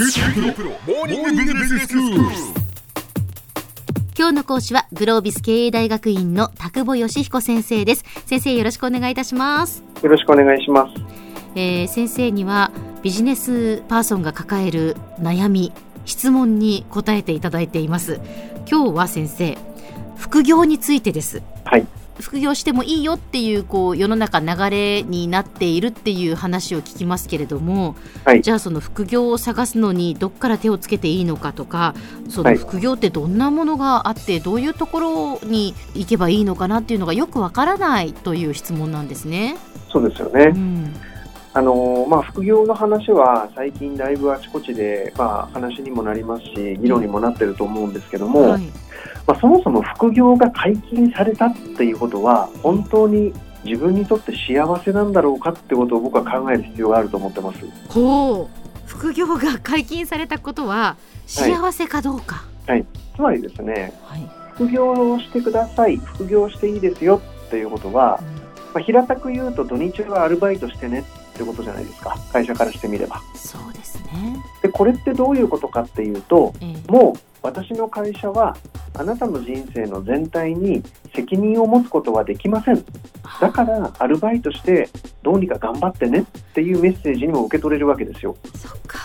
今日の講師はグロービス経営大学院の田久保義彦先生です。先生よろしくお願いいたします。よろしくお願いします。えー先生にはビジネスパーソンが抱える悩み質問に答えていただいています。今日は先生副業についてです。はい。副業してもいいよっていうこう世の中流れになっているっていう話を聞きますけれども、はいじゃあその副業を探すのにどっから手をつけていいのかとかそのはい副業ってどんなものがあってどういうところに行けばいいのかなっていうのがよくわからないという質問なんですね。そうですよね。うん、あのーまあ、副業の話は最近だいぶあちこちで、まあ、話にもなりますし、議論にもなってると思うんですけども、はい。まあ、そもそも副業が解禁されたっていうことは、本当に自分にとって幸せなんだろうかってことを僕は考える必要があると思ってます。ほう副業が解禁されたことは幸せかどうか。つまりですね、はい。副業をしてください、副業していいですよっていうことは、まあ、平たく言うと土日はアルバイトしてねってことじゃないですか、会社からしてみれば。そうですね。で、これってどういうことかっていうと、ええもう私の会社はあなたの人生の全体に責任を持つことはできません。だからアルバイトしてどうにか頑張ってねっていうメッセージにも受け取れるわけですよ。そっか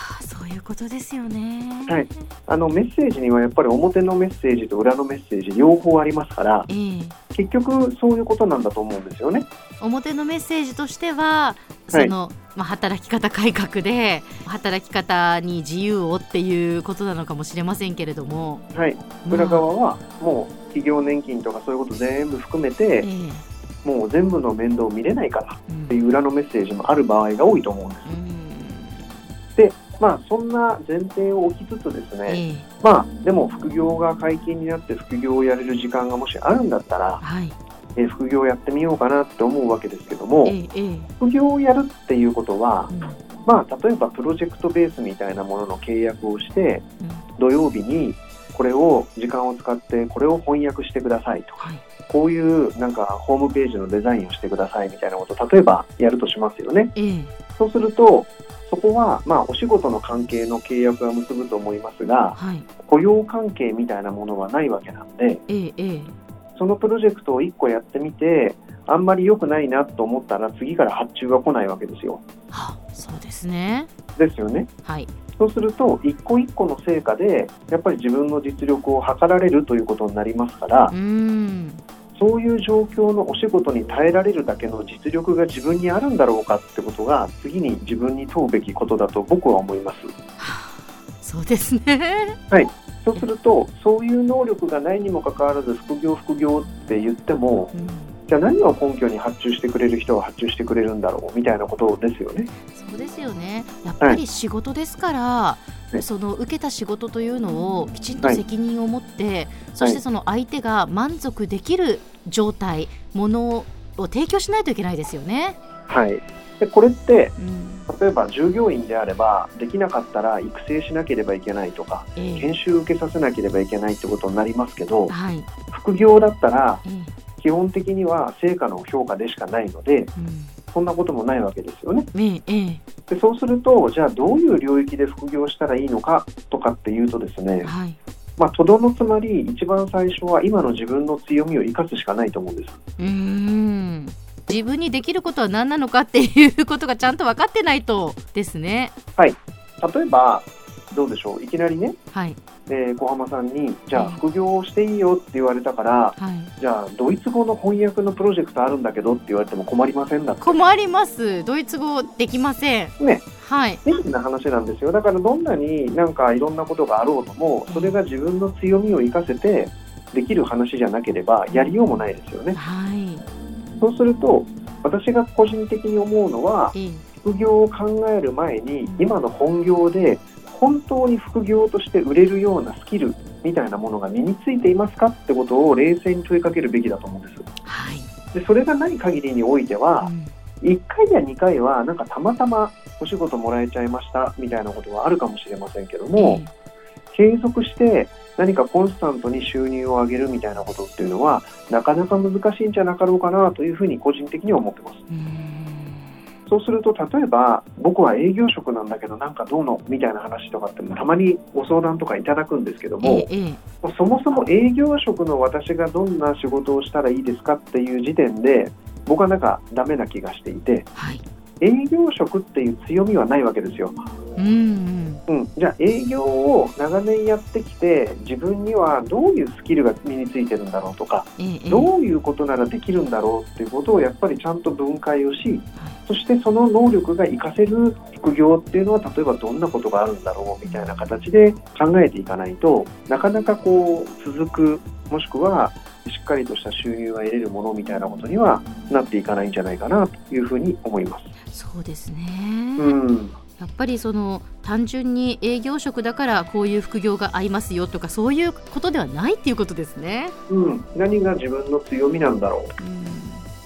ことですよね。はい。あのメッセージにはやっぱり表のメッセージと裏のメッセージ両方ありますからええ。結局そういうことなんだと思うんですよね。表のメッセージとしてはその、まあ、働き方改革で働き方に自由をっていうことなのかもしれませんけれども、はい、裏側はもう企業年金とかそういうこと全部含めえてえもう全部の面倒を見れないからうんっていう裏のメッセージもある場合が多いと思うんです。うんまあそんな前提を置きつつですね、ええ。まあでも副業が解禁になって副業をやれる時間がもしあるんだったら、はい。えー副業をやってみようかなって思うわけですけども、ええええ。副業をやるっていうことはう、ん。まあ例えばプロジェクトベースみたいなものの契約をしてうん。土曜日にこれを時間を使ってこれを翻訳してくださいとかはいこういうなんかホームページのデザインをしてくださいみたいなことを例えばやるとしますよね。ええそうするとそこはまあお仕事の関係の契約は結ぶと思いますがはい雇用関係みたいなものはないわけなんでええええそのプロジェクトを1個やってみてあんまり良くないなと思ったら次から発注が来ないわけですよ。はそうですねですよね。はいそうすると一個一個の成果でやっぱり自分の実力を測られるということになりますからうーん。そういう状況のお仕事に耐えられるだけの実力が自分にあるんだろうかってことが次に自分に問うべきことだと僕は思います。はあそうですね。そうするとそういう能力がないにもかかわらず副業副業って言ってもうんじゃあ何を根拠に発注してくれる人は発注してくれるんだろうみたいなことですよね。そうですよね。やっぱり仕事ですから、ねその受けた仕事というのをきちんとはい。責任を持って、そしてその相手が満足できる状態ものを提供しないといけないですよね。はい、でこれってうん。例えば従業員であればできなかったら育成しなければいけないとかええ。研修受けさせなければいけないってことになりますけどはい。副業だったらええ基本的には成果の評価でしかないのでうんそんなこともないわけですよね。でそうするとじゃあどういう領域で副業したらいいのかとかっていうとですねはいまあとどのつまり一番最初は今の自分の強みを生かすしかないと思うんです。うーん自分にできることは何なのかっていうことがちゃんと分かってないとですね。例えばどうでしょう？いきなりね、はい。えー小浜さんにじゃあええ。副業をしていいよって言われたからはい。じゃあドイツ語の翻訳のプロジェクトあるんだけどって言われても困りませんだって。困ります。ドイツ語できません。ね。はい。みたいな話なんですよ。だからどんなになんかいろんなことがあろうともそれが自分の強みを生かせてできる話じゃなければやりようもないですよね。はい。そうすると私が個人的に思うのはええ。副業を考える前に今の本業で本当に副業として売れるようなスキルみたいなものが身についていますかってことを冷静に問いかけるべきだと思うんです。はい。でそれがない限りにおいてはうん。1回や2回はなんかたまたまお仕事もらえちゃいましたみたいなことはあるかもしれませんけども、継続して何かコンスタントに収入を上げるみたいなことっていうのはなかなか難しいんじゃなかろうかなというふうに個人的には思ってます。ええ。うーんそうすると例えば僕は営業職なんだけどなんかどうのみたいな話とかってたまにご相談とかいただくんですけども、ええそもそも営業職の私がどんな仕事をしたらいいですかっていう時点で僕はなんかダメな気がしていてはい。営業職っていう強みはないわけですよ。うんうん。うん、じゃあ営業を長年やってきて自分にはどういうスキルが身についてるんだろうとかどういうことならできるんだろうっていうことをやっぱりちゃんと分解をしそしてその能力が活かせる副業っていうのは例えばどんなことがあるんだろうみたいな形で考えていかないとなかなかこう続くもしくはしっかりとした収入が得れるものみたいなことにはなっていかないんじゃないかなというふうに思います。そうですね。うんやっぱりその単純に営業職だからこういう副業が合いますよとかそういうことではないっていうことですね。うん、何が自分の強みなんだろううん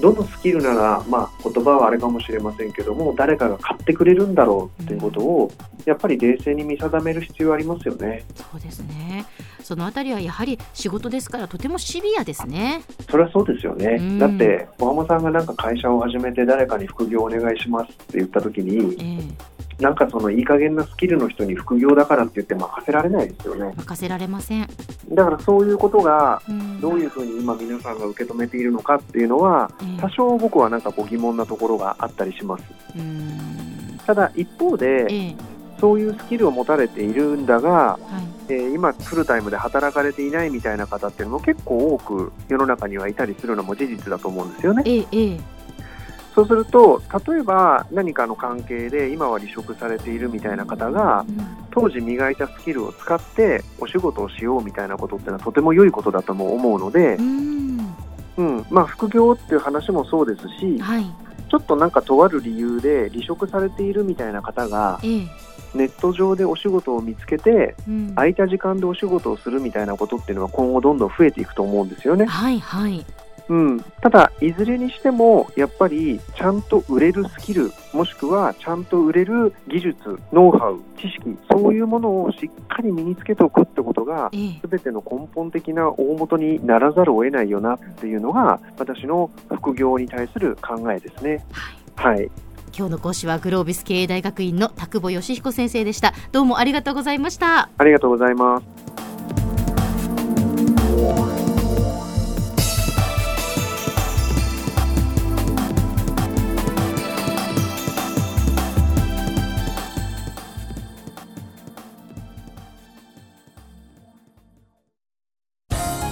どのスキルなら、まあ、言葉はあれかもしれませんけども誰かが買ってくれるんだろうっていうことをやっぱり冷静に見定める必要ありますよね。そうですね。そのあたりはやはり仕事ですからとてもシビアですね。それはそうですよね。うんだって小浜さんがなんか会社を始めて誰かに副業お願いしますって言った時にええなんかそのいい加減なスキルの人に副業だからって言って任せられないですよね。任せられません。だからそういうことがうんどういうふうに今皆さんが受け止めているのかっていうのはええ多少僕はなんかこう疑問なところがあったりします。うんただ一方でええそういうスキルを持たれているんだがはい。えー今、フルタイムで働かれていないみたいな方っていうのも結構多く世の中にはいたりするのも事実だと思うんですよね。そうすると、例えば何かの関係で今は離職されているみたいな方がうん当時磨いたスキルを使ってお仕事をしようみたいなことっていうのはとても良いことだとも思うのでう、ん。うん。まあ、副業っていう話もそうですし、はいちょっとなんかとある理由で離職されているみたいな方がええ。ネット上でお仕事を見つけてうん。空いた時間でお仕事をするみたいなことっていうのは今後どんどん増えていくと思うんですよね。はいはいうん、ただ、いずれにしてもやっぱりちゃんと売れるスキルもしくはちゃんと売れる技術、ノウハウ、知識そういうものをしっかり身につけておくってことがええ。全ての根本的な大元にならざるを得ないよなっていうのが私の副業に対する考えですね。はい。はい、今日の講師はグロービス経営大学院の田久保義彦先生でした。どうもありがとうございました。ありがとうございます。